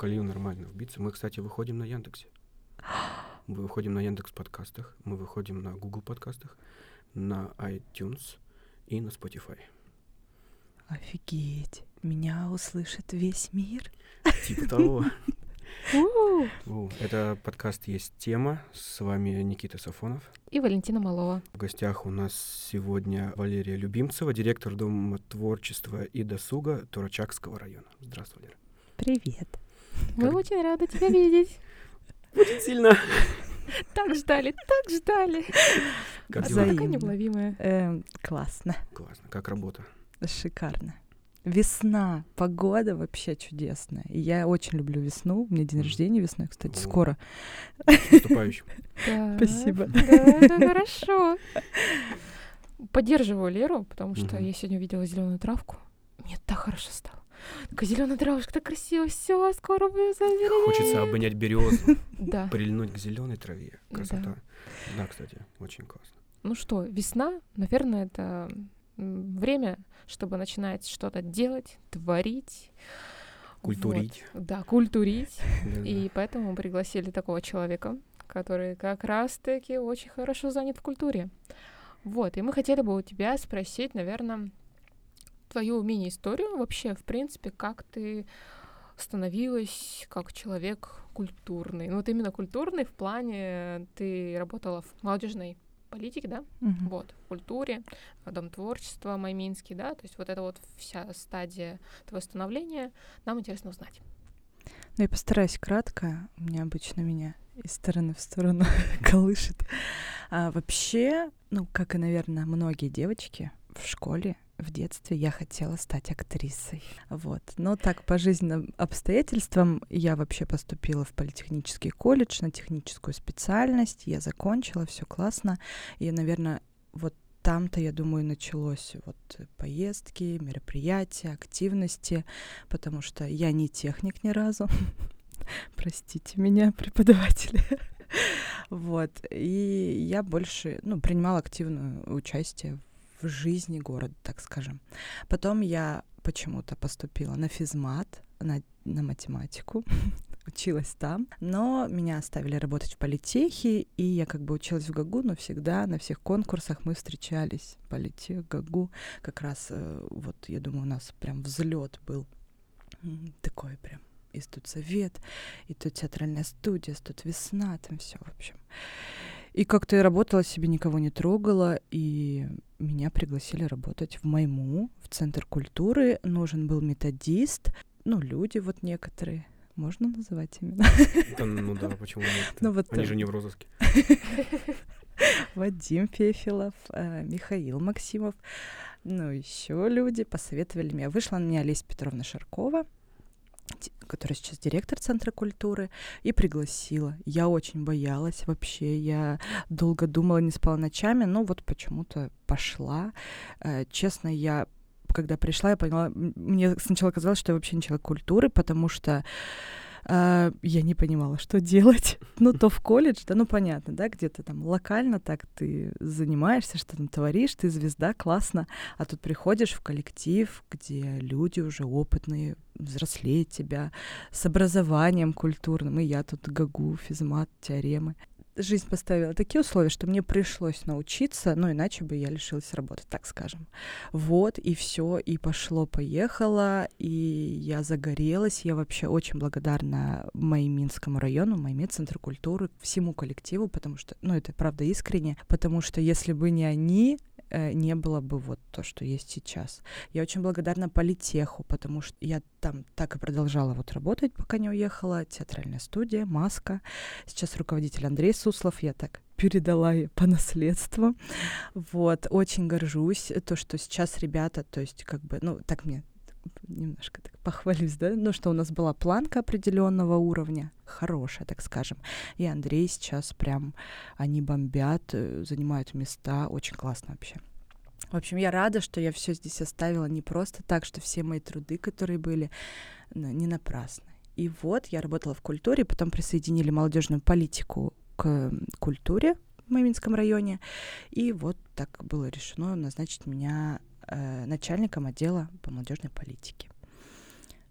колею нормально вбиться. Мы, кстати, выходим на Яндексе. Мы выходим на Яндекс подкастах, мы выходим на Google подкастах, на iTunes и на Spotify. Офигеть. Меня услышит весь мир. Типа того. Это подкаст «Есть тема». С вами Никита Сафонов. И Валентина Малова. В гостях у нас сегодня Валерия Любимцева, директор Дома творчества и досуга Турачакского района. Здравствуй, Валера. Привет. Мы Как- очень рады тебя видеть. Очень сильно. Так ждали, так ждали. Как дела? такая неуловимая. Эм, классно. Классно. Как работа? Шикарно. Весна, погода вообще чудесная. И я очень люблю весну. У меня день рождения весной, кстати, О. скоро. Наступающим. Спасибо. Да, это хорошо. Поддерживаю Леру, потому что я сегодня увидела зеленую травку. Мне так хорошо стало. Такая зеленая травушка, так красиво, все, скоро будет зазеленеет. Хочется обнять березу, Да. прильнуть к зеленой траве. Да. Красота. Да, кстати, очень классно. Ну что, весна, наверное, это время, чтобы начинать что-то делать, творить. Культурить. Вот. Да, культурить. И поэтому пригласили такого человека, который как раз-таки очень хорошо занят в культуре. Вот, и мы хотели бы у тебя спросить, наверное, твою мини-историю вообще, в принципе, как ты становилась как человек культурный. Ну, вот именно культурный в плане ты работала в молодежной политике, да? Мгм. Вот, в культуре, Дом творчества Майминский, да? То есть вот это вот вся стадия твоего становления. Нам интересно узнать. Ну, я постараюсь кратко. У меня обычно меня из стороны в сторону колышет. А вообще, ну, как и, наверное, многие девочки в школе, в детстве я хотела стать актрисой. Вот. Но так по жизненным обстоятельствам я вообще поступила в политехнический колледж на техническую специальность. Я закончила, все классно. И, наверное, вот там-то, я думаю, началось вот поездки, мероприятия, активности, потому что я не техник ни разу. Простите меня, преподаватели. Вот. И я больше, ну, принимала активное участие в жизни города, так скажем. Потом я почему-то поступила на физмат, на, на математику, училась там, но меня оставили работать в политехе, и я как бы училась в ГАГУ, но всегда на всех конкурсах мы встречались. Политех, ГАГУ, как раз э, вот, я думаю, у нас прям взлет был такой прям и студсовет, и тут театральная студия, тут весна, там все, в общем. И как-то я работала себе, никого не трогала, и меня пригласили работать в Майму, в Центр культуры. Нужен был методист, ну, люди вот некоторые. Можно называть имена? Да, ну да, почему нет? Ну вот Они же не в розыске. Вадим Фефилов, э, Михаил Максимов, ну, еще люди посоветовали мне. Вышла на меня Олеся Петровна Шаркова, которая сейчас директор Центра культуры, и пригласила. Я очень боялась вообще, я долго думала, не спала ночами, но вот почему-то пошла. Э, Честно, я когда пришла, я поняла, мне сначала казалось, что я вообще не человек культуры, потому что я не понимала, что делать. Ну, то в колледж, да, ну, понятно, да, где-то там локально так ты занимаешься, что там творишь, ты звезда, классно. А тут приходишь в коллектив, где люди уже опытные, взрослее тебя, с образованием культурным, и я тут гагу, физмат, теоремы. Жизнь поставила такие условия, что мне пришлось научиться, ну, иначе бы я лишилась работы, так скажем. Вот, и все, и пошло-поехало, и я загорелась. Я вообще очень благодарна Майминскому району, Майме Центру культуры, всему коллективу, потому что, ну, это правда искренне, потому что если бы не они, не было бы вот то, что есть сейчас. Я очень благодарна Политеху, потому что я там так и продолжала вот работать, пока не уехала. Театральная студия, маска. Сейчас руководитель Андрей Суслов, я так передала ей по наследству. Вот, очень горжусь, то, что сейчас ребята, то есть как бы, ну, так мне немножко так похвалюсь, да, ну, что у нас была планка определенного уровня, хорошая, так скажем, и Андрей сейчас прям, они бомбят, э, занимают места, очень классно вообще. В общем, я рада, что я все здесь оставила не просто так, что все мои труды, которые были, не напрасны. И вот я работала в культуре, потом присоединили молодежную политику к культуре в Маминском районе. И вот так было решено назначить меня э, начальником отдела по молодежной политике.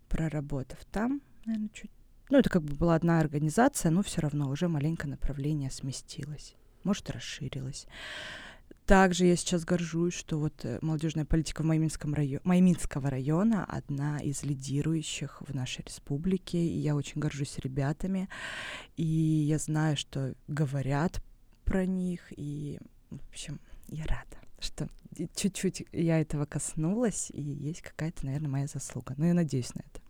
Проработав там, наверное, чуть ну, это как бы была одна организация, но все равно уже маленько направление сместилось, может, расширилось. Также я сейчас горжусь, что вот э, молодежная политика в Майминском районе, Майминского района одна из лидирующих в нашей республике, и я очень горжусь ребятами, и я знаю, что говорят про них, и, в общем, я рада, что чуть-чуть я этого коснулась, и есть какая-то, наверное, моя заслуга. Ну, я надеюсь на это.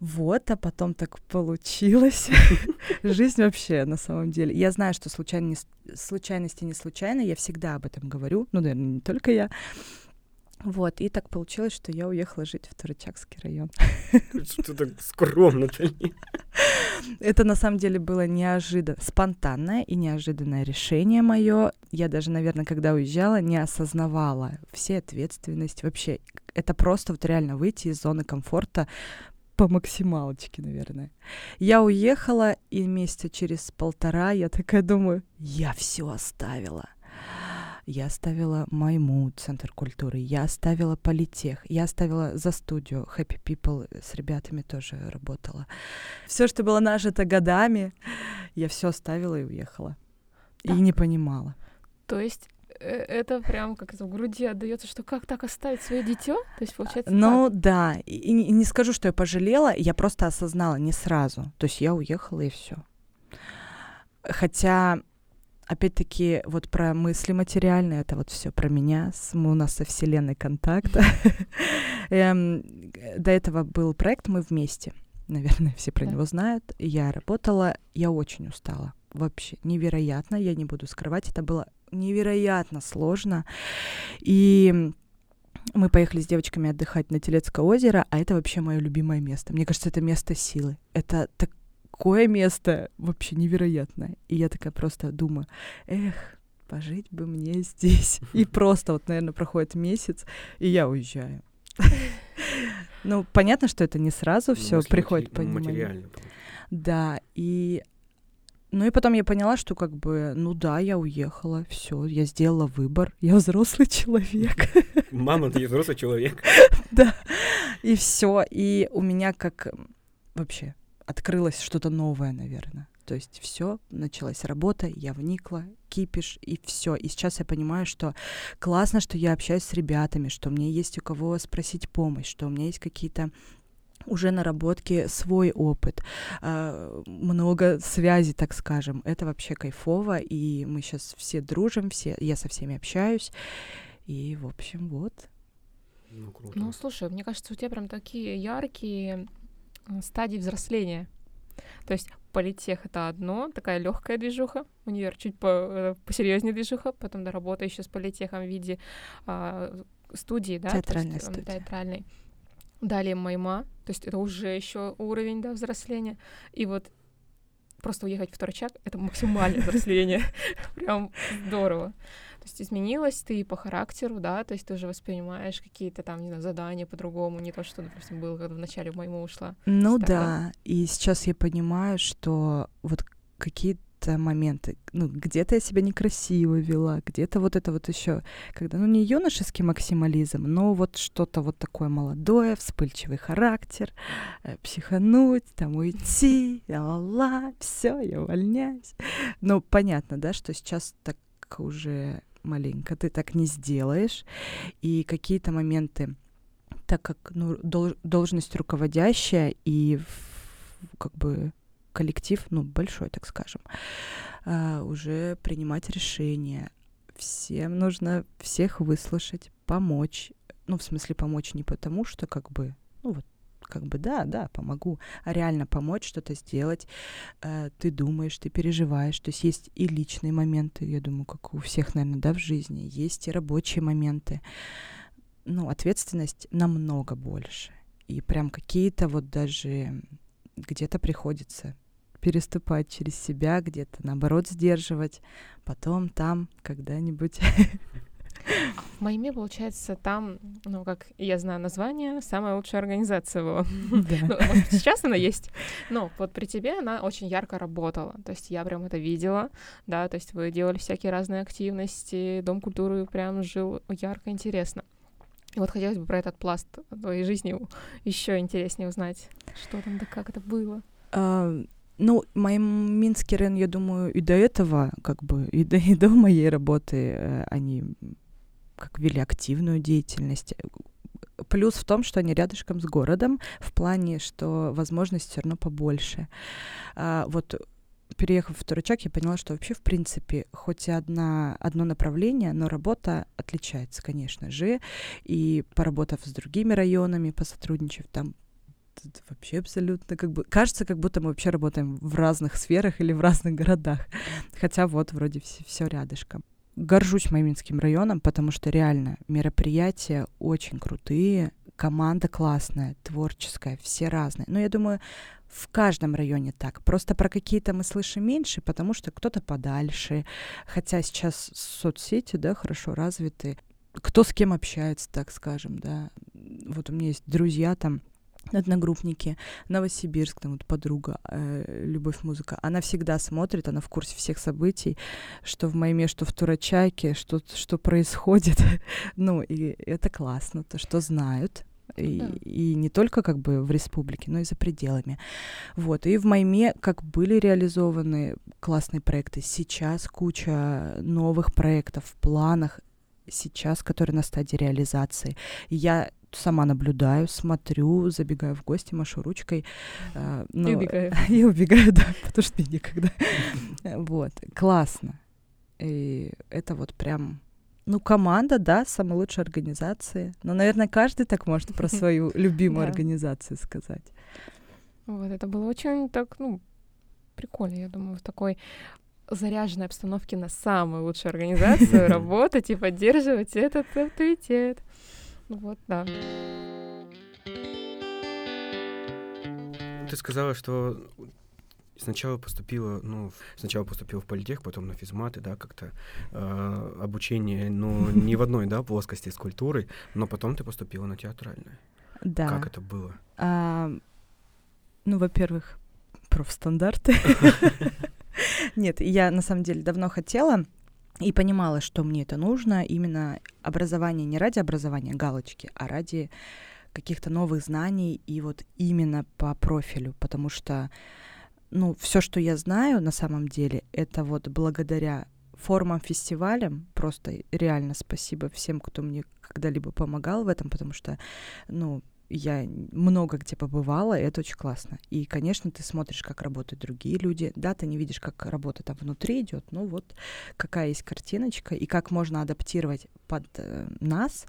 Вот, а потом так получилось. Жизнь вообще, на самом деле. Я знаю, что случайности, случайности не случайны, я всегда об этом говорю, ну, наверное, не только я. Вот, и так получилось, что я уехала жить в Турачакский район. Что так скромно-то? Это на самом деле было неожиданно, спонтанное и неожиданное решение мое. Я даже, наверное, когда уезжала, не осознавала все ответственность. Вообще, это просто вот реально выйти из зоны комфорта, по максималочке, наверное. Я уехала, и месяца через полтора я такая думаю, я все оставила. Я оставила Майму, Центр культуры, я оставила Политех, я оставила за студию Happy People, с ребятами тоже работала. Все, что было нажито годами, я все оставила и уехала. Так. И не понимала. То есть Э, это прям как в груди отдается, что как так оставить свое дитё? То есть получается. Ну так. да, и, и не скажу, что я пожалела, я просто осознала не сразу. То есть я уехала и все. Хотя опять-таки, вот про мысли материальные, это вот все про меня, мы у нас со Вселенной контакт. Эм, до этого был проект «Мы вместе», наверное, все про него знают. Я работала, я очень устала, вообще невероятно, я не буду скрывать, это было невероятно сложно. И мы поехали с девочками отдыхать на Телецкое озеро, а это вообще мое любимое место. Мне кажется, это место силы. Это такое место вообще невероятное. И я такая просто думаю, эх, пожить бы мне здесь. И просто вот, наверное, проходит месяц, и я уезжаю. Ну, понятно, что это не сразу все приходит понимание. Да, и ну и потом я поняла, что как бы, ну да, я уехала, все, я сделала выбор, я взрослый человек. Мама, ты взрослый человек. Да, и все, и у меня как вообще открылось что-то новое, наверное. То есть все, началась работа, я вникла, кипиш, и все. И сейчас я понимаю, что классно, что я общаюсь с ребятами, что мне есть у кого спросить помощь, что у меня есть какие-то уже наработки свой опыт, э, много связей, так скажем. Это вообще кайфово, и мы сейчас все дружим, все, я со всеми общаюсь, и, в общем, вот. Ну, круто. Ну, слушай, мне кажется, у тебя прям такие яркие э, стадии взросления. То есть политех это одно, такая легкая движуха, универ чуть по, э, посерьезнее движуха, потом до работы еще с политехом в виде а, студии, да, театральной есть, студии. театральной. Далее майма, то есть это уже еще уровень да, взросления. И вот просто уехать в Торчак — это максимальное взросление. Прям здорово. То есть изменилась ты по характеру, да, то есть ты уже воспринимаешь какие-то там, не знаю, задания по-другому, не то, что, допустим, было, когда вначале в моему ушла. Ну да, и сейчас я понимаю, что вот какие-то какие-то моменты. Ну, где-то я себя некрасиво вела, где-то вот это вот еще, когда, ну, не юношеский максимализм, но вот что-то вот такое молодое, вспыльчивый характер, э, психануть, там уйти, ла все, я увольняюсь. Ну, понятно, да, что сейчас так уже маленько ты так не сделаешь, и какие-то моменты, так как ну, дол- должность руководящая и как бы коллектив, ну, большой, так скажем, а, уже принимать решения. Всем нужно всех выслушать, помочь. Ну, в смысле, помочь не потому, что как бы, ну, вот, как бы, да, да, помогу, а реально помочь что-то сделать. Э, ты думаешь, ты переживаешь. То есть есть и личные моменты, я думаю, как у всех, наверное, да, в жизни. Есть и рабочие моменты. Ну, ответственность намного больше. И прям какие-то вот даже где-то приходится переступать через себя, где-то наоборот сдерживать, потом там когда-нибудь. В Майме, получается, там, ну, как я знаю название, самая лучшая организация была. Да. ну, может, сейчас она есть, но вот при тебе она очень ярко работала. То есть я прям это видела, да, то есть вы делали всякие разные активности, Дом культуры прям жил ярко, интересно. И вот хотелось бы про этот пласт твоей жизни еще интереснее узнать, что там, да как это было. А, ну, мой Минский район, я думаю, и до этого, как бы, и до, и до моей работы э, они как вели активную деятельность. Плюс в том, что они рядышком с городом, в плане, что возможностей все равно побольше. А, вот переехав в Турачак, я поняла, что вообще, в принципе, хоть и одна, одно направление, но работа отличается, конечно же. И поработав с другими районами, посотрудничав там, вообще абсолютно как бы кажется, как будто мы вообще работаем в разных сферах или в разных городах, хотя вот вроде все, все рядышком горжусь Майминским районом, потому что реально мероприятия очень крутые, команда классная, творческая, все разные. Но я думаю, в каждом районе так. Просто про какие-то мы слышим меньше, потому что кто-то подальше. Хотя сейчас соцсети, да, хорошо развиты. Кто с кем общается, так скажем, да. Вот у меня есть друзья там, одногруппники, Новосибирск, там вот подруга, э, Любовь Музыка, она всегда смотрит, она в курсе всех событий, что в Майме, что в Турачаке, что, что происходит. ну, и это классно, то, что знают. И, да. и не только как бы в республике, но и за пределами. Вот. И в Майме как были реализованы классные проекты, сейчас куча новых проектов в планах, сейчас, которые на стадии реализации. Я сама наблюдаю, смотрю, забегаю в гости, машу ручкой. Э, но... И убегаю. И убегаю, да, потому что мне некогда. Вот, классно. И это вот прям... Ну, команда, да, самой лучшей организации. Но, наверное, каждый так может про свою любимую организацию сказать. Вот, это было очень так, ну, прикольно, я думаю, в такой заряженной обстановке на самую лучшую организацию работать и поддерживать этот авторитет. Ну вот, да. Ты сказала, что сначала поступила, ну, сначала поступила в политех, потом на физматы, да, как-то э, обучение, ну, не в одной, да, плоскости с культурой, но потом ты поступила на театральное. Да. Как это было? А, ну, во-первых, профстандарты. Нет, я на самом деле давно хотела и понимала, что мне это нужно, именно образование не ради образования галочки, а ради каких-то новых знаний и вот именно по профилю, потому что, ну, все, что я знаю на самом деле, это вот благодаря формам фестивалям, просто реально спасибо всем, кто мне когда-либо помогал в этом, потому что, ну, я много где побывала, и это очень классно. И, конечно, ты смотришь, как работают другие люди. Да, ты не видишь, как работа там внутри идет, но вот какая есть картиночка, и как можно адаптировать под э, нас,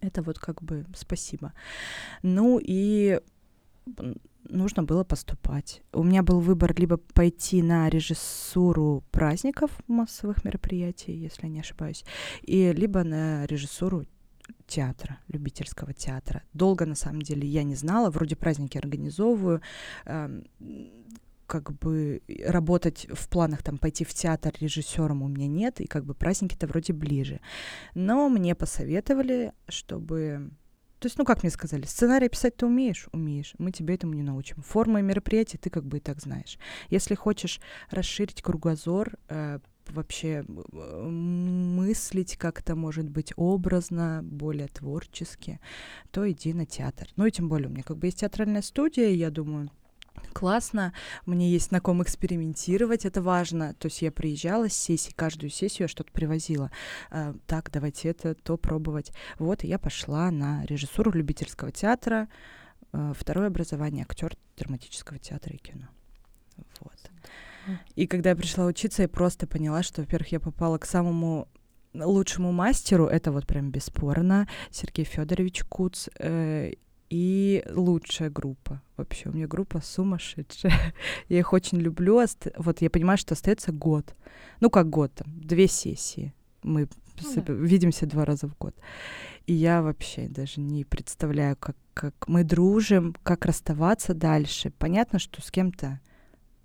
это вот как бы спасибо. Ну и нужно было поступать. У меня был выбор либо пойти на режиссуру праздников массовых мероприятий, если не ошибаюсь, и либо на режиссуру театра, любительского театра. Долго, на самом деле, я не знала. Вроде праздники организовываю. Э, как бы работать в планах там пойти в театр режиссером у меня нет, и как бы праздники-то вроде ближе. Но мне посоветовали, чтобы то есть, ну, как мне сказали, сценарий писать ты умеешь? Умеешь. Мы тебе этому не научим. Формы мероприятий ты как бы и так знаешь. Если хочешь расширить кругозор, э, вообще э, мыслить как-то, может быть, образно, более творчески, то иди на театр. Ну и тем более у меня как бы есть театральная студия, я думаю, классно, мне есть на ком экспериментировать, это важно. То есть я приезжала с сессии, каждую сессию я что-то привозила. Э, так, давайте это, то пробовать. Вот, и я пошла на режиссуру любительского театра, э, второе образование, актер драматического театра и кино. Вот. И когда я пришла учиться, я просто поняла, что, во-первых, я попала к самому лучшему мастеру, это вот прям бесспорно, Сергей Федорович Куц, э, и лучшая группа. Вообще, у меня группа сумасшедшая. я их очень люблю. Вот я понимаю, что остается год. Ну, как год, там, две сессии. Мы ну, да. видимся два раза в год. И я вообще даже не представляю, как, как мы дружим, как расставаться дальше. Понятно, что с кем-то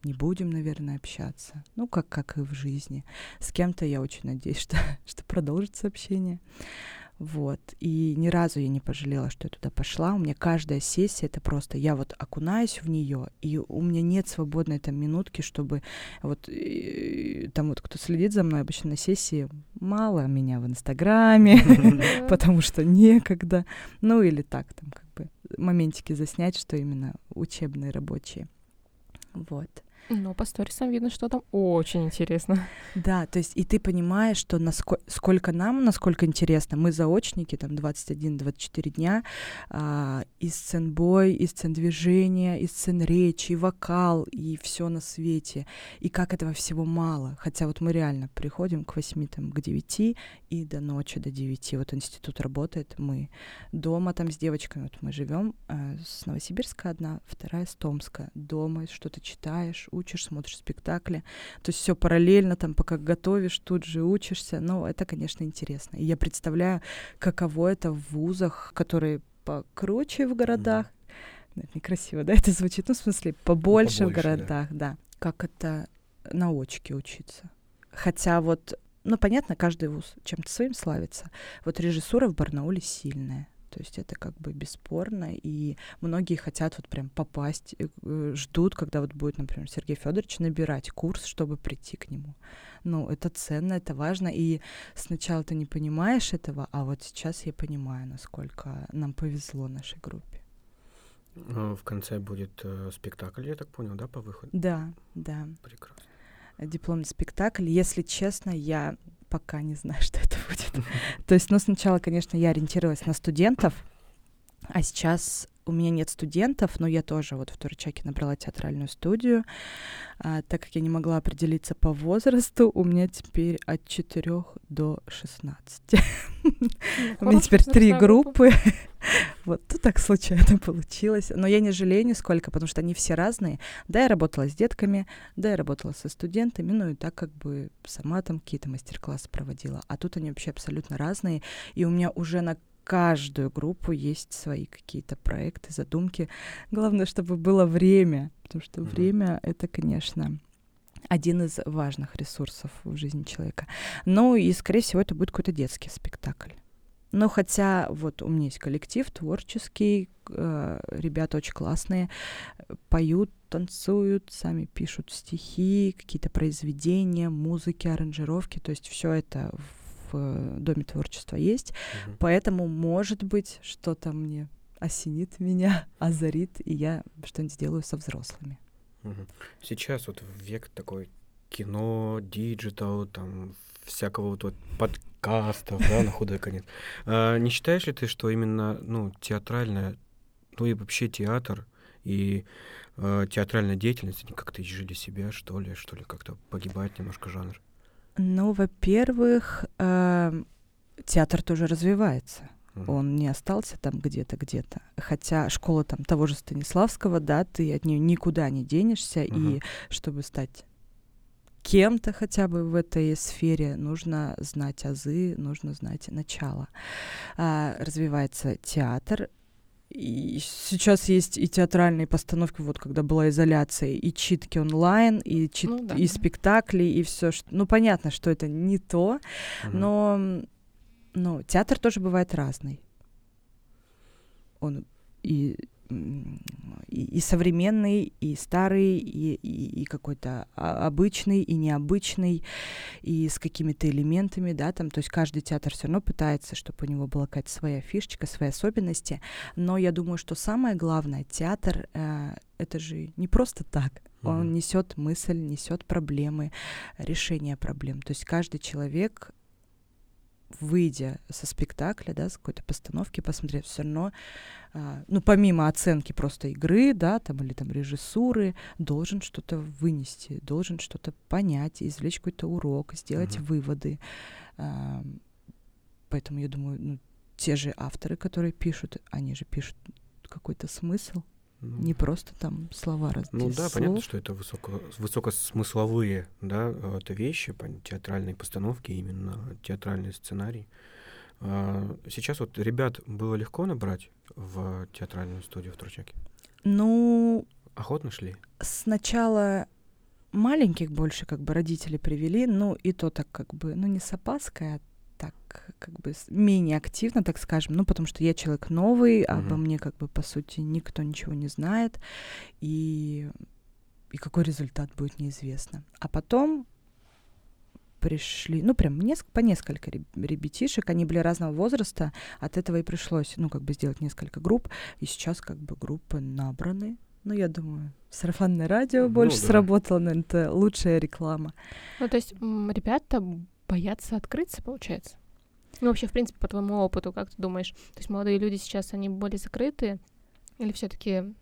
не будем, наверное, общаться. Ну, как, как и в жизни. С кем-то я очень надеюсь, что, что продолжится общение. Вот. И ни разу я не пожалела, что я туда пошла. У меня каждая сессия это просто я вот окунаюсь в нее, и у меня нет свободной там минутки, чтобы вот и, там вот кто следит за мной обычно на сессии, мало меня в Инстаграме, потому что некогда. Ну или так там как бы моментики заснять, что именно учебные рабочие. Вот. Но по сторисам видно, что там очень интересно. Да, то есть и ты понимаешь, что насколько, сколько нам, насколько интересно, мы заочники, там 21-24 дня, а, и сцен бой, и сцен движения, и сцен речи, и вокал, и все на свете, и как этого всего мало. Хотя вот мы реально приходим к 8, там, к 9 и до ночи, до 9. Вот институт работает, мы дома там с девочками, вот мы живем э, с Новосибирска одна, вторая с Томска. Дома что-то читаешь, учишь, смотришь спектакли. То есть все параллельно, там, пока готовишь, тут же учишься. Но это, конечно, интересно. И я представляю, каково это в вузах, которые покруче в городах. Mm-hmm. Это некрасиво, да, это звучит? Ну, в смысле, побольше, ну, побольше в городах, да. да. Как это на очке учиться. Хотя вот, ну, понятно, каждый вуз чем-то своим славится. Вот режиссура в Барнауле сильная. То есть это как бы бесспорно, и многие хотят вот прям попасть, э, ждут, когда вот будет, например, Сергей Федорович набирать курс, чтобы прийти к нему. Ну, это ценно, это важно, и сначала ты не понимаешь этого, а вот сейчас я понимаю, насколько нам повезло нашей группе. Ну, в конце будет э, спектакль, я так понял, да, по выходу? Да, да. Прекрасно. Дипломный спектакль. Если честно, я пока не знаю, что это будет. То есть, ну, сначала, конечно, я ориентировалась на студентов, а сейчас у меня нет студентов, но я тоже вот в Турчаке набрала театральную студию. А, так как я не могла определиться по возрасту, у меня теперь от 4 до 16. Ну, у меня теперь три группы. Вот тут так случайно получилось. Но я не жалею нисколько, потому что они все разные. Да, я работала с детками, да, я работала со студентами, ну и так как бы сама там какие-то мастер-классы проводила. А тут они вообще абсолютно разные. И у меня уже на каждую группу есть свои какие-то проекты, задумки. Главное, чтобы было время, потому что mm-hmm. время это, конечно, один из важных ресурсов в жизни человека. Ну и, скорее всего, это будет какой-то детский спектакль. Но хотя вот у меня есть коллектив творческий, э, ребята очень классные, поют, танцуют, сами пишут стихи, какие-то произведения, музыки, аранжировки, то есть все это в Доме творчества есть, угу. поэтому, может быть, что-то мне осенит меня, озарит, и я что-нибудь сделаю со взрослыми. Угу. Сейчас вот век такой кино, digital, там всякого вот, вот подкастов, да, на худой конец. А, не считаешь ли ты, что именно, ну, театральная, ну и вообще театр и э, театральная деятельность, они как-то изжили себя, что ли, что ли, как-то погибает немножко жанр? Ну, во-первых, э, театр тоже развивается. Он не остался там где-то, где-то. Хотя школа там того же Станиславского, да, ты от нее никуда не денешься, mm-hmm. и чтобы стать кем-то хотя бы в этой сфере, нужно знать азы, нужно знать начало. А, развивается театр, и сейчас есть и театральные постановки, вот когда была изоляция, и читки онлайн, и, чит, ну, да. и спектакли, и все. Что... Ну, понятно, что это не то, угу. но, но театр тоже бывает разный. Он и и, и современный, и старый, и, и, и какой-то обычный, и необычный, и с какими-то элементами, да, там, то есть каждый театр все равно пытается, чтобы у него была какая-то своя фишечка, свои особенности, но я думаю, что самое главное, театр э, это же не просто так, mm-hmm. он несет мысль, несет проблемы, решение проблем, то есть каждый человек выйдя со спектакля, да, с какой-то постановки, посмотрев, все равно, а, ну, помимо оценки просто игры, да, там, или там режиссуры, должен что-то вынести, должен что-то понять, извлечь какой-то урок, сделать uh-huh. выводы. А, поэтому я думаю, ну, те же авторы, которые пишут, они же пишут какой-то смысл, ну, не просто там слова раз. Ну да, слов. понятно, что это высоко, высокосмысловые да, это вещи, театральные постановки, именно театральный сценарий. А, сейчас вот ребят было легко набрать в театральную студию в Тручаке? Ну... Охотно шли? Сначала маленьких больше как бы родители привели, ну и то так как бы, ну не с опаской, а так как бы менее активно, так скажем, ну потому что я человек новый, uh-huh. обо мне как бы по сути никто ничего не знает, и и какой результат будет неизвестно. А потом пришли, ну прям неск- по несколько ребятишек, они были разного возраста, от этого и пришлось, ну как бы сделать несколько групп, и сейчас как бы группы набраны, Ну, я думаю, сарафанное радио Ну больше да. сработало, наверное, это лучшая реклама. Ну, то есть м, ребята боятся открыться, получается? Ну, вообще, в принципе, по твоему опыту, как ты думаешь? То есть молодые люди сейчас, они более закрытые? Или все таки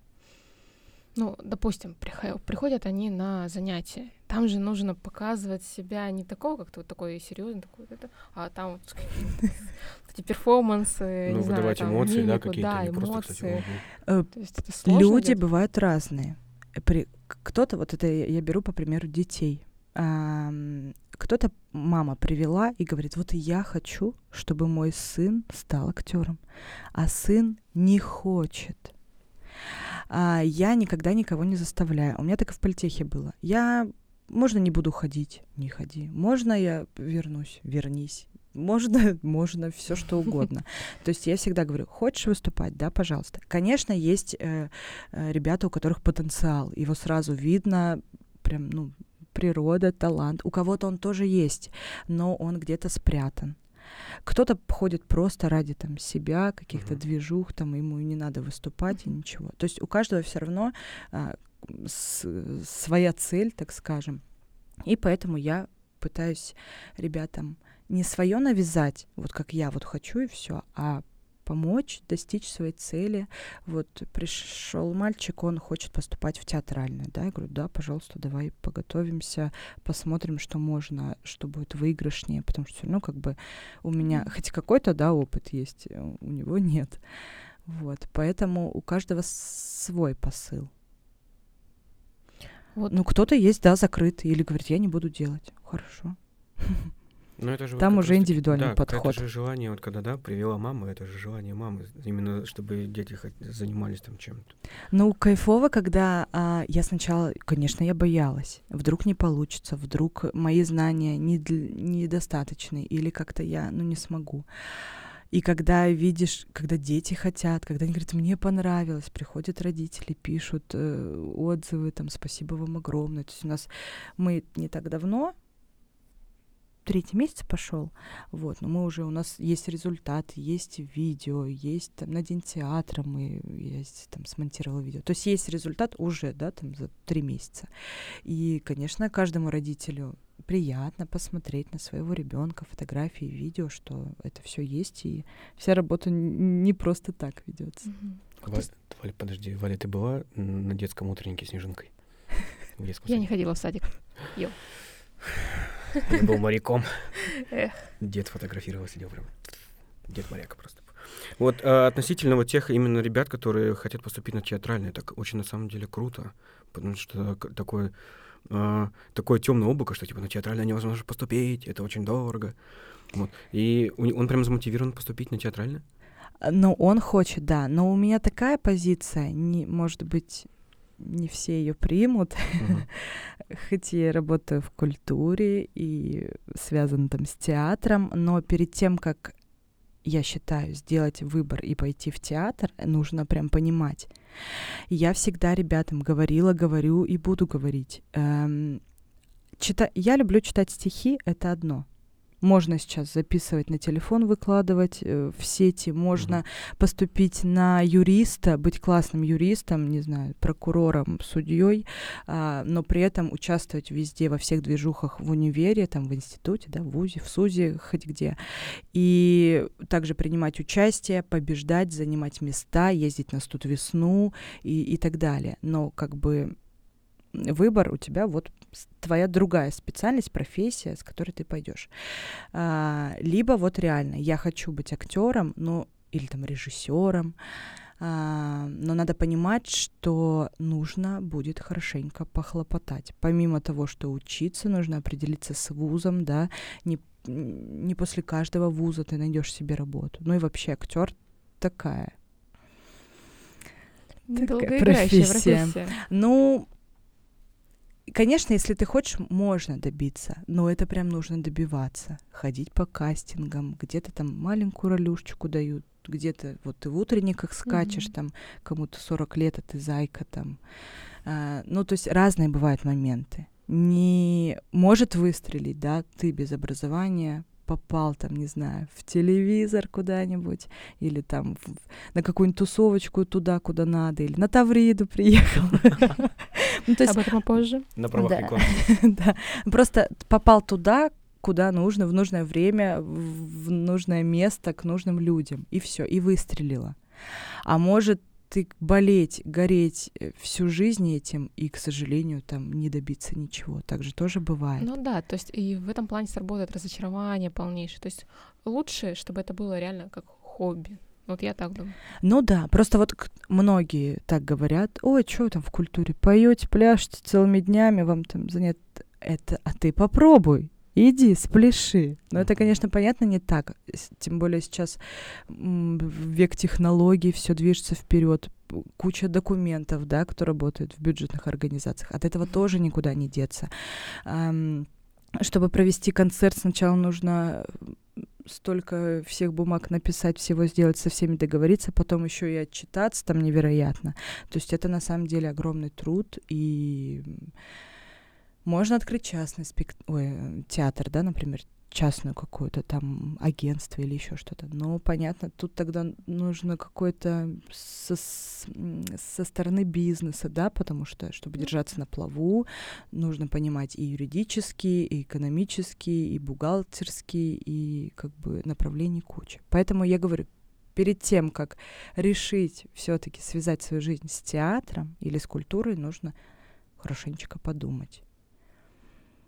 ну, допустим, прихо- приходят они на занятия. Там же нужно показывать себя не такого, как ты вот такой серьезный, такой, вот это, а там вот какие-то эти перформансы, Ну, не знаю, выдавать там, эмоции, да, мимику, какие-то, да, просто, кстати, эмоции. Э, То есть это сложно Люди бывают разные. При... Кто-то, вот это я беру, по примеру, детей. Кто-то мама привела и говорит, вот я хочу, чтобы мой сын стал актером, а сын не хочет. А я никогда никого не заставляю. У меня так и в политехе было. Я, можно не буду ходить, не ходи. Можно я вернусь, вернись. Можно, можно, все что угодно. То есть я всегда говорю, хочешь выступать, да, пожалуйста. Конечно, есть э, э, ребята, у которых потенциал, его сразу видно, прям, ну, природа, талант. У кого-то он тоже есть, но он где-то спрятан. Кто-то ходит просто ради там себя, каких-то Мгм. движух, там ему не надо выступать и ничего. То есть у каждого все равно а, с- своя цель, так скажем. И поэтому я пытаюсь ребятам не свое навязать, вот как я вот хочу и все, а помочь достичь своей цели. Вот пришел мальчик, он хочет поступать в театральное, да, я говорю, да, пожалуйста, давай поготовимся, посмотрим, что можно, что будет выигрышнее, потому что, ну, как бы у меня хоть какой-то, да, опыт есть, э, у него нет. Вот, поэтому у каждого свой посыл. Вот Ну, кто-то есть, да, закрытый, или говорит, я не буду делать. Хорошо. Ну, это же вот Там как уже индивидуальный да, подход. Это же желание, вот когда, да, привела мама, это же желание мамы, именно чтобы дети занимались там чем-то. Ну, кайфово, когда а, я сначала, конечно, я боялась. Вдруг не получится, вдруг мои знания не недостаточны, или как-то я, ну, не смогу. И когда видишь, когда дети хотят, когда они говорят, мне понравилось, приходят родители, пишут э, отзывы, там, спасибо вам огромное. То есть у нас мы не так давно, третий месяц пошел, вот, но мы уже, у нас есть результат, есть видео, есть там на День театра мы, я там смонтировала видео. То есть есть результат уже, да, там за три месяца. И, конечно, каждому родителю приятно посмотреть на своего ребенка фотографии, видео, что это все есть, и вся работа не просто так ведется. Мгм. Ва- Валя, подожди, Валя, ты была на детском утреннике снежинкой? Я не ходила в садик. Я был моряком. Эх. Дед фотографировал, сидел прям. Дед моряк просто. Вот а, относительно вот тех именно ребят, которые хотят поступить на театральное, так очень на самом деле круто, потому что такое а, такое темное облако, что типа на театральное невозможно поступить, это очень дорого. Вот. И он прям замотивирован поступить на театральное. Но он хочет, да. Но у меня такая позиция, не, может быть, не все ее примут, Мгм. хоть я работаю в культуре и связана там с театром, но перед тем, как я считаю, сделать выбор и пойти в театр, нужно прям понимать. Я всегда ребятам говорила, говорю и буду говорить. эм, чита- Я люблю читать стихи, это одно. Можно сейчас записывать на телефон, выкладывать э, в сети, можно Мгм. поступить на юриста, быть классным юристом, не знаю, прокурором, судьей, а, но при этом участвовать везде, во всех движухах в универе, там, в институте, да, в ВУЗе, в СУЗе, хоть где. И также принимать участие, побеждать, занимать места, ездить на студ весну и, и так далее. Но как бы выбор у тебя вот твоя другая специальность, профессия, с которой ты пойдешь. А, либо вот реально я хочу быть актером, ну или там режиссером, а, но надо понимать, что нужно будет хорошенько похлопотать. Помимо того, что учиться, нужно определиться с вузом, да, не, не после каждого вуза ты найдешь себе работу. Ну и вообще актер такая. Долгоиграющая профессия. профессия. Ну, конечно, если ты хочешь, можно добиться, но это прям нужно добиваться. Ходить по кастингам, где-то там маленькую ролюшечку дают, где-то вот ты в утренниках скачешь, Мгм. там кому-то 40 лет, а ты зайка там. А, ну, то есть разные бывают моменты. Не может выстрелить, да, ты без образования, попал там, не знаю, в телевизор куда-нибудь, или там в, на какую-нибудь тусовочку туда, куда надо, или на Тавриду приехал. Ну, Об этом позже. На правах рекламы. Да, просто попал туда, куда нужно, в нужное время, в нужное место, к нужным людям, и все, и выстрелила. А может ты болеть, гореть э, всю жизнь этим и, к сожалению, там не добиться ничего. Так же тоже бывает. Ну да, то есть и в этом плане сработает разочарование полнейшее. То есть лучше, чтобы это было реально как хобби. Вот я так думаю. Ну да, просто вот многие так говорят, ой, что вы там в культуре поете, пляшете целыми днями, вам там занят это, а ты попробуй, иди, спляши. Но это, конечно, понятно, не так. Тем более сейчас век технологий, все движется вперед, куча документов, да, кто работает в бюджетных организациях. От этого тоже никуда не деться. Чтобы провести концерт, сначала нужно столько всех бумаг написать, всего сделать, со всеми договориться, потом еще и отчитаться там невероятно. То есть это на самом деле огромный труд и можно открыть частный спект... Ой, театр, да, например, частную какую-то там агентство или еще что-то. Но понятно, тут тогда нужно какое-то со, со стороны бизнеса, да, потому что, чтобы держаться на плаву, нужно понимать и юридические, и экономические, и бухгалтерские, и как бы направлений куча. Поэтому я говорю, перед тем, как решить все-таки связать свою жизнь с театром или с культурой, нужно хорошенечко подумать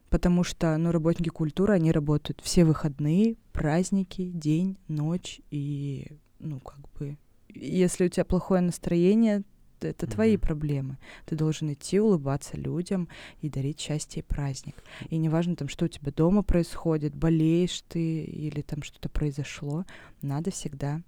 потому что, ну, работники культуры, они работают все выходные, праздники, день, ночь, и, ну, как бы, если у тебя плохое настроение, это mm-hmm. твои проблемы. Ты должен идти, улыбаться людям и дарить счастье и праздник. И неважно там, что у тебя дома происходит, болеешь ты или там что-то произошло, надо всегда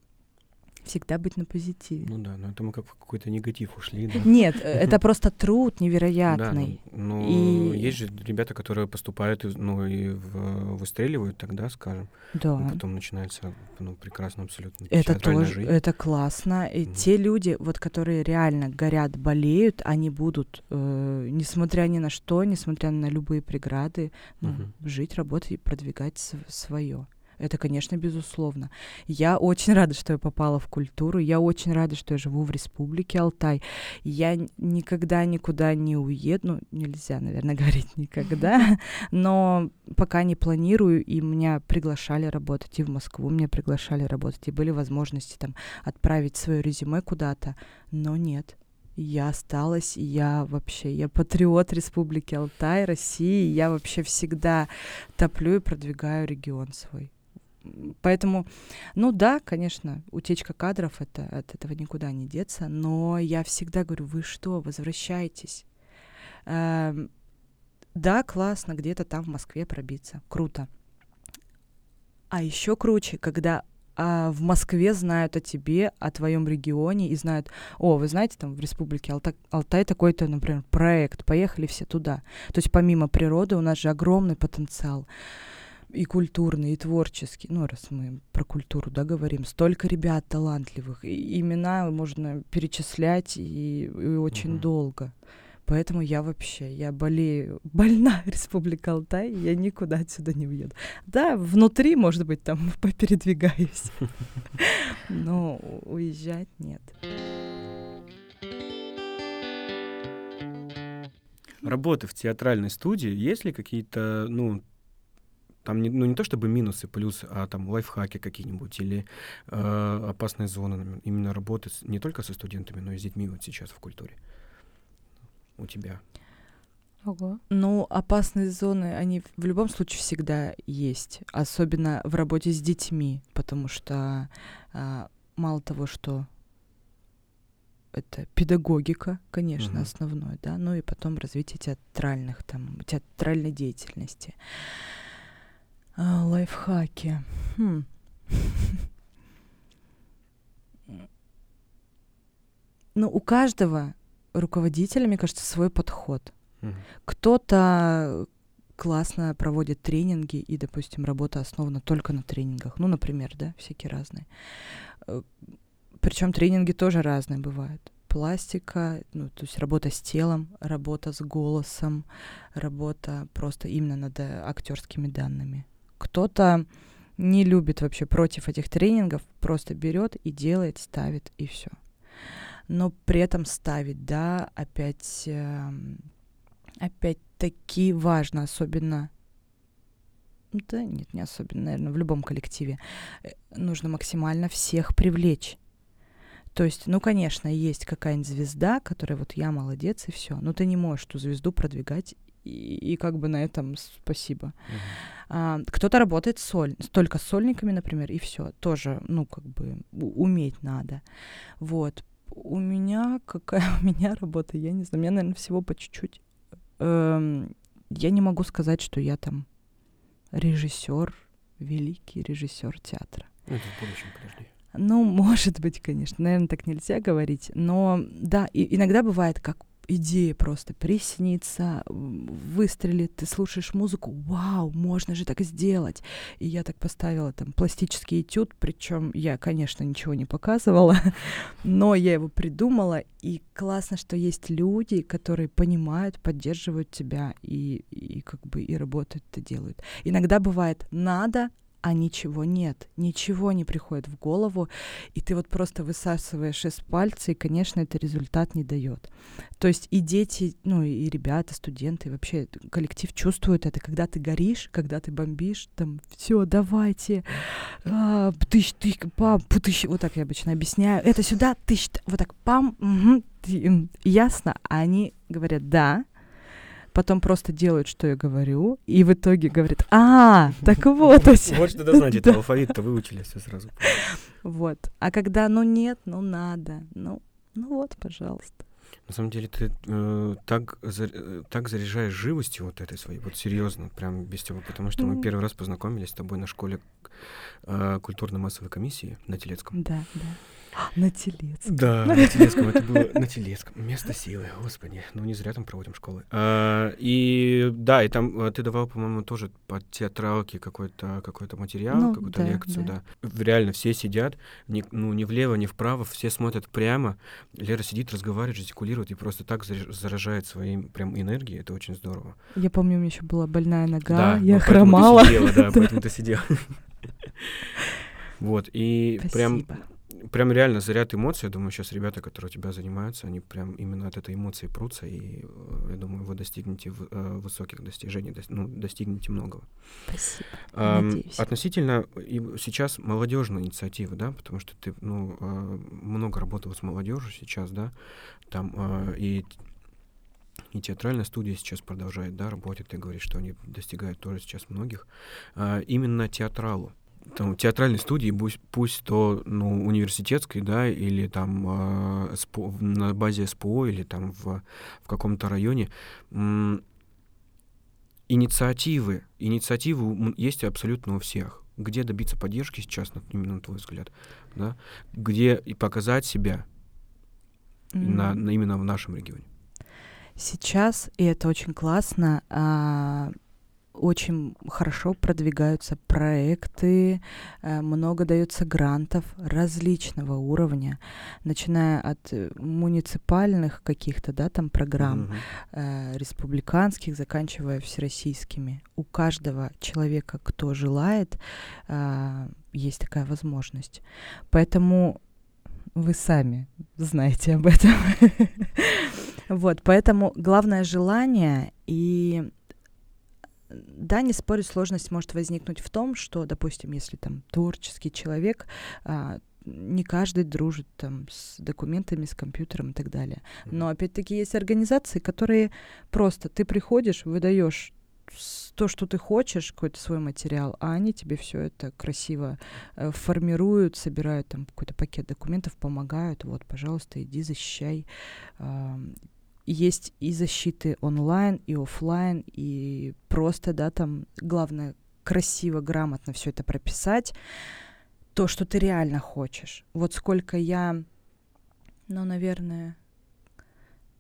всегда быть на позитиве. Ну да, но это мы как в какой-то негатив ушли. Да? Нет, э, это просто труд невероятный. Да, ну, ну и... есть же ребята, которые поступают, ну и в, выстреливают тогда, скажем. Да. И потом начинается ну, прекрасно абсолютно. Это тоже, жизнь. это классно. И те люди, вот которые реально горят, болеют, они будут, э, несмотря ни на что, несмотря на любые преграды, ну, жить, работать и продвигать свое. Это, конечно, безусловно. Я очень рада, что я попала в культуру. Я очень рада, что я живу в Республике Алтай. Я никогда никуда не уеду. Ну, нельзя, наверное, говорить никогда. Но пока не планирую, и меня приглашали работать и в Москву, меня приглашали работать, и были возможности там отправить свое резюме куда-то. Но нет, я осталась, я вообще, я патриот Республики Алтай, России, я вообще всегда топлю и продвигаю регион свой. Поэтому, ну да, конечно, утечка кадров, это, от этого никуда не деться, но я всегда говорю, вы что, возвращайтесь. Эм, да, классно, где-то там в Москве пробиться, круто. А еще круче, когда а, в Москве знают о тебе, о твоем регионе и знают, о, вы знаете, там в Республике Алтай, Алтай такой-то, например, проект, поехали все туда. То есть помимо природы у нас же огромный потенциал и культурный, и творческий. Ну, раз мы про культуру, да, говорим, столько ребят талантливых. И имена можно перечислять и, и очень угу. долго. Поэтому я вообще, я болею, больна Республика Алтай, я никуда отсюда не уеду. Да, внутри, может быть, там попередвигаюсь, но уезжать нет. Работы в театральной студии, есть ли какие-то, ну, там не, ну, не то чтобы минусы, плюсы, а там лайфхаки какие-нибудь или э, опасные зоны. Именно работы с, не только со студентами, но и с детьми вот сейчас в культуре. У тебя. Ого. Ну, опасные зоны, они в любом случае всегда есть, особенно в работе с детьми, потому что а, мало того, что это педагогика, конечно, угу. основное, да, ну и потом развитие театральных там театральной деятельности. А, лайфхаки. Хм. Ну, у каждого руководителя, мне кажется, свой подход. Mm-hmm. Кто-то классно проводит тренинги, и, допустим, работа основана только на тренингах. Ну, например, да, всякие разные. Э, Причем тренинги тоже разные бывают. Пластика, ну, то есть работа с телом, работа с голосом, работа просто именно над э, актерскими данными кто-то не любит вообще против этих тренингов, просто берет и делает, ставит и все. Но при этом ставить, да, опять, э, опять таки важно, особенно да, нет, не особенно, наверное, в любом коллективе. Э, нужно максимально всех привлечь. То есть, ну, конечно, есть какая-нибудь звезда, которая вот я молодец и все. Но ты не можешь эту звезду продвигать и, и как бы на этом спасибо. Uh-huh. А, кто-то работает соль, только с сольниками, например, и все. Тоже, ну, как бы уметь надо. Вот. У меня какая у меня работа, я не знаю, у меня, наверное, всего по чуть-чуть. Эм, я не могу сказать, что я там режиссер, великий режиссер театра. Ну, это в будущем, подожди. Ну, может быть, конечно, наверное, так нельзя говорить, но да, и иногда бывает, как идея просто приснится, выстрелит, ты слушаешь музыку, вау, можно же так сделать. И я так поставила там пластический этюд, причем я, конечно, ничего не показывала, но я его придумала, и классно, что есть люди, которые понимают, поддерживают тебя и, и как бы и работают это делают. Иногда бывает надо, а ничего нет, ничего не приходит в голову, и ты вот просто высасываешь из пальца, и, конечно, это результат не дает. То есть и дети, ну и ребята, студенты, вообще коллектив чувствует это, когда ты горишь, когда ты бомбишь, там, все, давайте, а, тыщ, тыщ, пам, тыщ, вот так я обычно объясняю, это сюда, тыщ, вот так, пам, угу, ясно, а они говорят, да, потом просто делают, что я говорю, и в итоге говорят, а, так вот. Вот что это значит, алфавит-то выучили все сразу. Вот. А когда, ну нет, ну надо, ну, ну вот, пожалуйста. На самом деле ты э, так, за, э, так заряжаешь живостью вот этой своей, вот серьезно, прям без тебя, потому что мы первый раз познакомились с тобой на школе э, культурно-массовой комиссии на Телецком. Да, да. На Телецком. Да, на Телецком. Это было на Телецком. Место силы, господи. Ну, не зря там проводим школы. А, и да, и там а, ты давал, по-моему, тоже по театралке какой-то какой материал, ну, какую-то да, лекцию, да. да. Реально все сидят, ни, ну, ни влево, ни вправо, все смотрят прямо. Лера сидит, разговаривает, жестикулирует и просто так заражает своей прям энергией. Это очень здорово. Я помню, у меня еще была больная нога, да, я ну, хромала. Ты сидела, да, поэтому ты сидела. Вот, и прям прям реально заряд эмоций. Я думаю, сейчас ребята, которые у тебя занимаются, они прям именно от этой эмоции прутся, и э, я думаю, вы достигнете э, высоких достижений, ну, достигнете многого. Спасибо. А, Надеюсь. Относительно и сейчас молодежной инициативы, да, потому что ты ну, э, много работал с молодежью сейчас, да, там и и театральная студия сейчас продолжает, да, работать. Ты говоришь, что они достигают тоже сейчас многих. А, именно театралу там, театральной студии, пусть, пусть то ну, университетской, да, или там э, СПО, на базе СПО, или там в, в каком-то районе, м- инициативы, инициативы есть абсолютно у всех. Где добиться поддержки сейчас, именно на твой взгляд, да? Где и показать себя mm-hmm. на, на, именно в нашем регионе? Сейчас, и это очень классно, а, очень хорошо продвигаются проекты, э, много дается грантов различного уровня, начиная от э, муниципальных каких-то, да, там программ, mm-hmm. республиканских, заканчивая всероссийскими. У каждого человека, кто желает, есть такая возможность. Поэтому вы сами знаете об этом. Вот, поэтому главное желание и да, не спорю, сложность может возникнуть в том, что, допустим, если там творческий человек, а, не каждый дружит там с документами, с компьютером и так далее. Но опять-таки есть организации, которые просто ты приходишь, выдаешь то, что ты хочешь, какой-то свой материал, а они тебе все это красиво э, формируют, собирают там какой-то пакет документов, помогают. Вот, пожалуйста, иди защищай. Э, есть и защиты онлайн, и офлайн, и просто, да, там главное красиво, грамотно все это прописать, то, что ты реально хочешь. Вот сколько я, ну, наверное,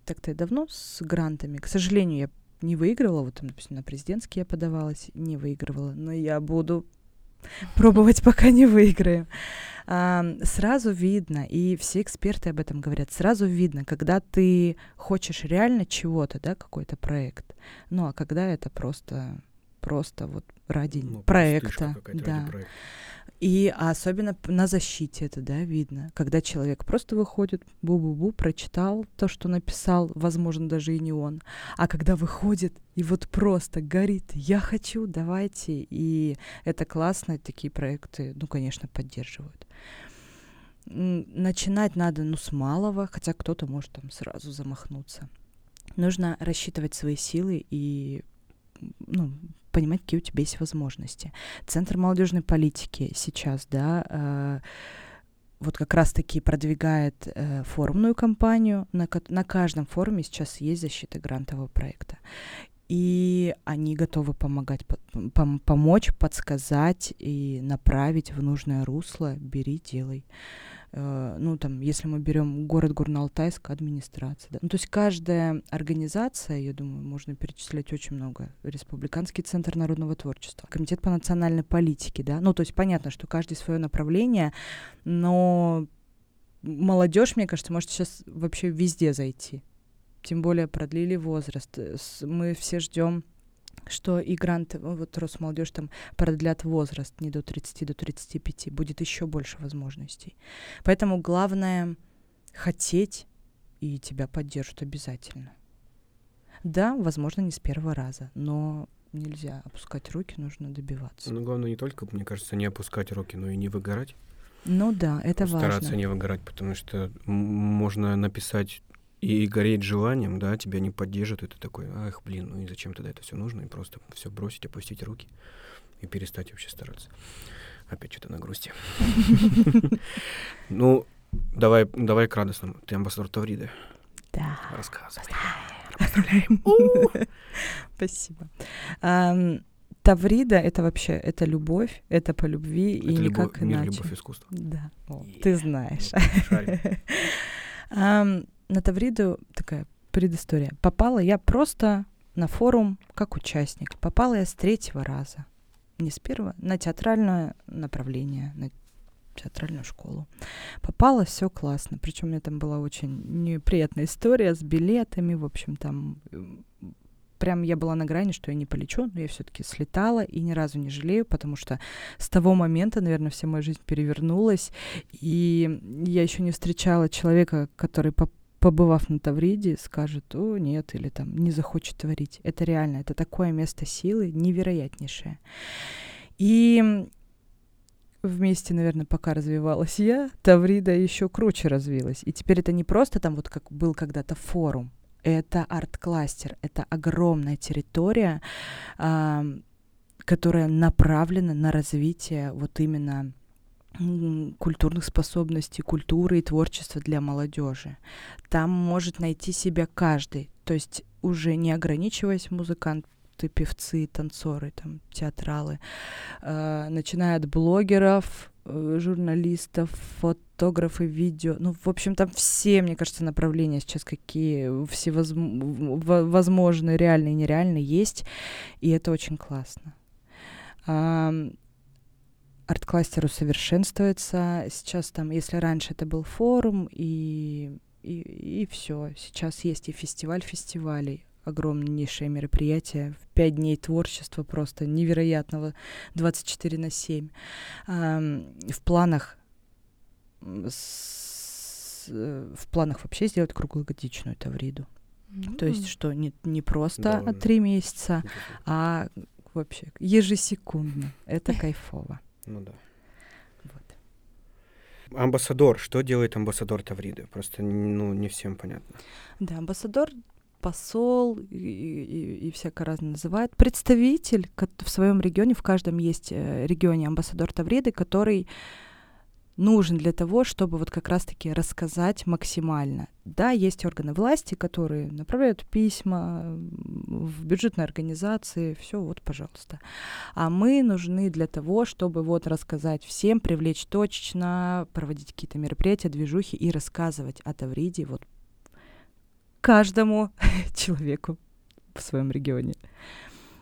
так-то давно с грантами, к сожалению, я не выигрывала, вот, допустим, на президентский я подавалась, не выигрывала, но я буду пробовать, пока не выиграю. А, сразу видно, и все эксперты об этом говорят, сразу видно, когда ты хочешь реально чего-то, да, какой-то проект, ну а когда это просто просто вот ради Ну, проекта. Да. ради проекта. И особенно на защите это, да, видно. Когда человек просто выходит, бу-бу-бу, прочитал то, что написал, возможно, даже и не он. А когда выходит и вот просто горит, я хочу, давайте. И это классно, такие проекты, ну, конечно, поддерживают. Начинать надо, ну, с малого, хотя кто-то может там сразу замахнуться. Нужно рассчитывать свои силы и ну, понимать, какие у тебя есть возможности. Центр молодежной политики сейчас, да, э, вот как раз-таки продвигает э, форумную кампанию. На, на каждом форуме сейчас есть защита грантового проекта. И они готовы помогать, по- пом- помочь, подсказать и направить в нужное русло. Бери, делай. Ну, там, если мы берем город Горно-Алтайск, администрация. Да. Ну, то есть каждая организация, я думаю, можно перечислять очень много. Республиканский центр народного творчества, комитет по национальной политике, да. Ну, то есть понятно, что каждый свое направление, но молодежь, мне кажется, может сейчас вообще везде зайти. Тем более продлили возраст. Э, Мы все ждем что и грант, э, вот Росмолодежь там продлят возраст не до 30, до 35, будет еще больше возможностей. Поэтому главное хотеть, и тебя поддержат обязательно. Да, возможно, не с первого раза, но нельзя опускать руки, нужно добиваться. Но главное не только, мне кажется, не опускать руки, но и не выгорать. Ну да, это стараться важно. не выгорать, потому что можно написать и гореть желанием, да, тебя не поддержат, и ты такой, ах, блин, ну и зачем тогда это все нужно, и просто все бросить, опустить руки и перестать вообще стараться. Опять что-то на грусти. Ну, давай, давай к радостному. Ты амбассадор Тавриды. Да. Рассказывай. Спасибо. Ам, Таврида — это вообще, это любовь, это по любви и любовь, никак мир, иначе. любовь, искусство. Да, О, ты знаешь. На Тавриду такая предыстория. Попала я просто на форум как участник. Попала я с третьего раза. Не с первого, на театральное направление, на театральную школу. Попала, все классно. Причем у меня там была очень неприятная история с билетами. В общем, там прям я была на грани, что я не полечу, но я все-таки слетала и ни разу не жалею, потому что с того момента, наверное, вся моя жизнь перевернулась. И я еще не встречала человека, который, по- побывав на Тавриде, скажет, о, нет, или там не захочет творить. Это реально, это такое место силы невероятнейшее. И вместе, наверное, пока развивалась я, Таврида еще круче развилась. И теперь это не просто там вот как был когда-то форум, это арт-кластер, это огромная территория, ам, которая направлена на развитие вот именно культурных способностей, культуры и творчества для молодежи. Там может найти себя каждый, то есть уже не ограничиваясь музыканты, певцы, танцоры, там, театралы, э, начиная от блогеров, э, журналистов, фотографы, видео. Ну, в общем, там все, мне кажется, направления сейчас какие всевозможные, реальные и нереальные есть, и это очень классно. Ам, арт-кластер усовершенствуется. Сейчас там, если раньше это был форум и, и, и все, сейчас есть и фестиваль фестивалей, огромнейшее мероприятие, в пять дней творчества просто невероятного, 24 на 7. Ам, в планах с- э, в планах вообще сделать круглогодичную Тавриду. То есть, что не, не просто Да три месяца, а вообще ежесекундно. Это кайфово. Ну да. Вот. Амбассадор. Что делает амбассадор Тавриды? Просто, ну, не всем понятно. Да, амбассадор, посол и, и- и всяко разно называют. Представитель в своем регионе, в каждом есть э, регионе амбассадор Тавриды, который нужен для того, чтобы вот как раз-таки рассказать максимально. Да, есть органы власти, которые направляют письма в бюджетные организации, все, вот, пожалуйста. А мы нужны для того, чтобы вот рассказать всем, привлечь точечно, проводить какие-то мероприятия, движухи и рассказывать о Тавриде вот каждому человеку в своем регионе.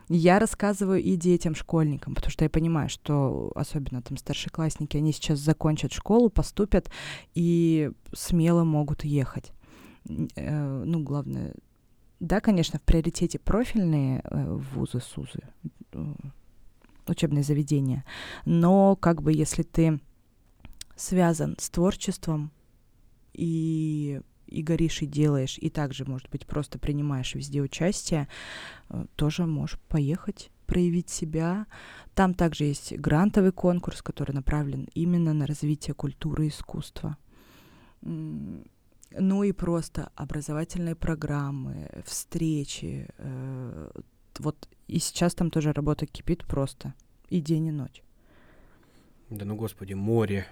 Я рассказываю и детям, школьникам, потому что я понимаю, что особенно там старшеклассники, они сейчас закончат школу, поступят и смело могут ехать. Э, Ну, главное, да, конечно, в приоритете профильные э, вузы, СУЗы, э, учебные заведения, но как бы если ты связан с творчеством и и горишь, и делаешь, и также, может быть, просто принимаешь везде участие, э, тоже можешь поехать, проявить себя. Там также есть грантовый конкурс, который направлен именно на развитие культуры и искусства. Ну и просто образовательные программы, встречи. Э, вот и сейчас там тоже работа кипит просто и день, и ночь. Да ну господи, море.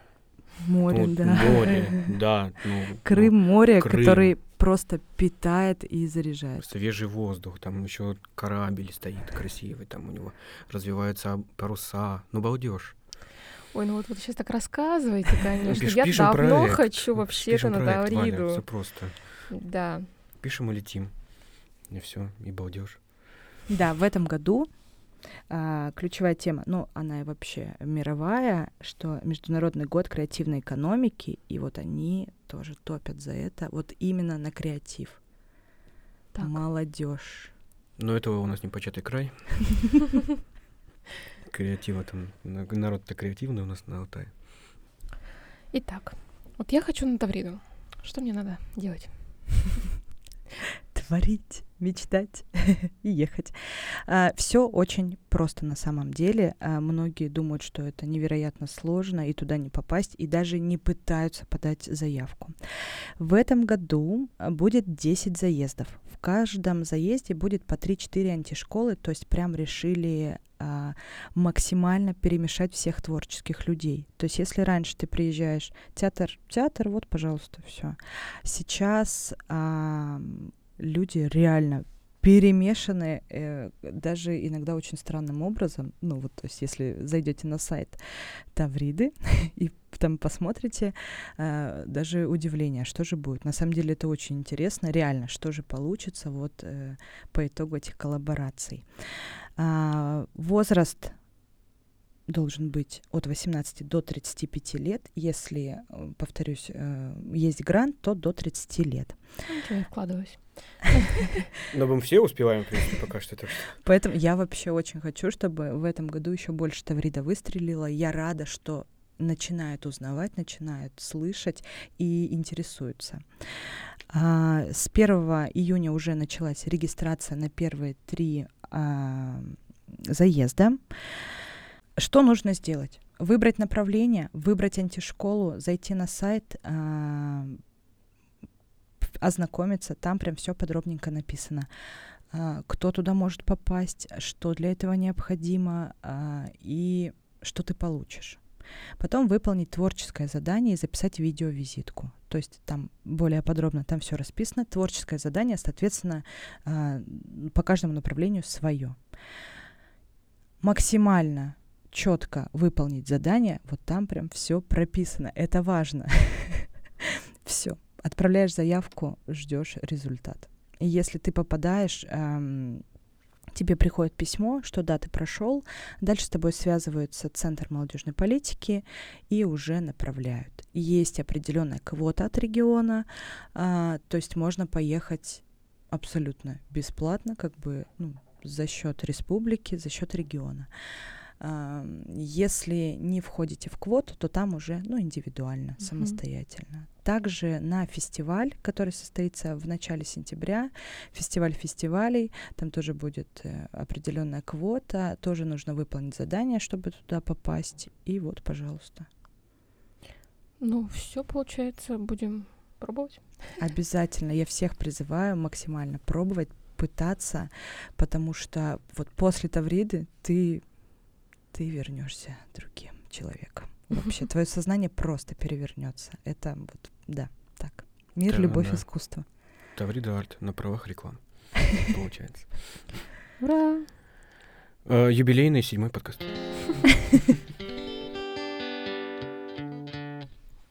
Море, Ну, да. Море, да. ну, Крым ну, море, Крым. который просто питает и заряжает. Свежий воздух, там еще корабль стоит красивый, там у него развиваются паруса. Ну, балдеж. Ой, ну вот вы сейчас так рассказываете, конечно. Пиш- Я пишем давно проект, хочу вообще-то Пишем на Тавриду. все просто. Да. Пишем и летим. И все, и балдеж. Да, в этом году а, ключевая тема, ну, она и вообще мировая, что Международный год креативной экономики, и вот они тоже топят за это, вот именно на креатив. Так. Молодежь. Но этого у нас не початый край. Креатива там, на- народ-то креативный у нас на Алтае. Итак, вот я хочу на Тавриду. Что мне надо делать? Творить, мечтать и ехать. Все очень просто на самом деле. А, Многие думают, что это невероятно сложно и туда не попасть, и даже не пытаются подать заявку. В этом году а, будет 10 заездов. В каждом заезде будет по 3-4 антишколы, то есть прям решили а, максимально перемешать всех творческих людей. То есть если раньше ты приезжаешь, театр, театр, вот, пожалуйста, все. Сейчас а, люди реально перемешаны э, даже иногда очень странным образом. Ну вот, то есть если зайдете на сайт Тавриды и там посмотрите, э, даже удивление, что же будет. На самом деле это очень интересно, реально, что же получится вот э, по итогу этих коллабораций. А, возраст должен быть от 18 до 35 лет. Если, э, повторюсь, э, есть грант, то до 30 лет. Ну, Ничего, я вкладываюсь. Но мы все успеваем, в принципе, пока что. Что Поэтому я вообще очень хочу, чтобы в этом году еще больше Таврида выстрелила. Я рада, что начинают узнавать, начинают слышать и интересуются. А, с 1 июня уже началась регистрация на первые три а, заезда. Что нужно сделать? Выбрать направление, выбрать антишколу, зайти на сайт, а, ознакомиться, там прям все подробненько написано а, кто туда может попасть, что для этого необходимо а, и что ты получишь. Потом выполнить творческое задание и записать видеовизитку. То есть там более подробно там все расписано. Творческое задание, соответственно, по каждому направлению свое. Максимально четко выполнить задание, вот там прям все прописано. Это важно. Все. Отправляешь заявку, ждешь результат. И если ты попадаешь, эм, тебе приходит письмо, что да, ты прошел, дальше с тобой связывается Центр молодежной политики и уже направляют. Есть определенная квота от региона, а, то есть можно поехать абсолютно бесплатно, как бы ну, за счет республики, за счет региона. Если не входите в квоту, то там уже ну, индивидуально, Мгм. самостоятельно. Также на фестиваль, который состоится в начале сентября, фестиваль фестивалей, там тоже будет э, определенная квота, тоже нужно выполнить задание, чтобы туда попасть. И вот, пожалуйста. Ну, все, получается, будем пробовать. Обязательно я всех призываю максимально пробовать, пытаться, потому что вот после Тавриды ты, ты вернешься другим человеком. Вообще, твое сознание просто перевернется. Это вот, да, так. Мир, Да, любовь, да. искусство. Таврида Арт на правах рекламы. Получается. Ура! Э, Юбилейный седьмой подкаст.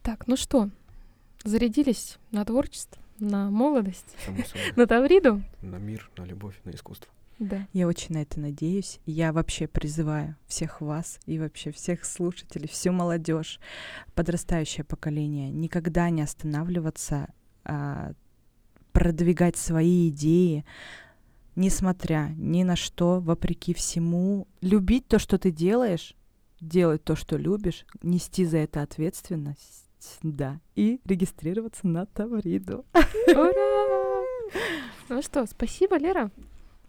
Так, ну что, зарядились на творчество, на молодость, на Тавриду? На мир, на любовь, на искусство. Да. Я очень на это надеюсь. Я вообще призываю всех вас и вообще всех слушателей, всю молодежь, подрастающее поколение, никогда не останавливаться а, продвигать свои идеи, несмотря ни на что, вопреки всему, любить то, что ты делаешь, делать то, что любишь, нести за это ответственность, да, и регистрироваться на Тавриду. Ура! Ну что, спасибо, Лера.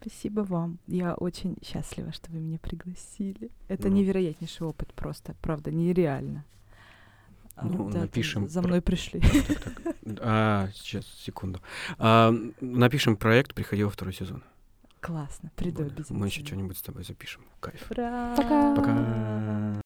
Спасибо вам. Я очень счастлива, что вы меня пригласили. Это Ну. невероятнейший опыт просто, правда, нереально. А, Ну, да, напишем За про- мной пришли. А, сейчас, секунду. А, напишем проект, приходи во второй сезон. Классно, приду Вот. обязательно. Мы еще что-нибудь с тобой запишем. Кайф. Ура! Пока. Пока.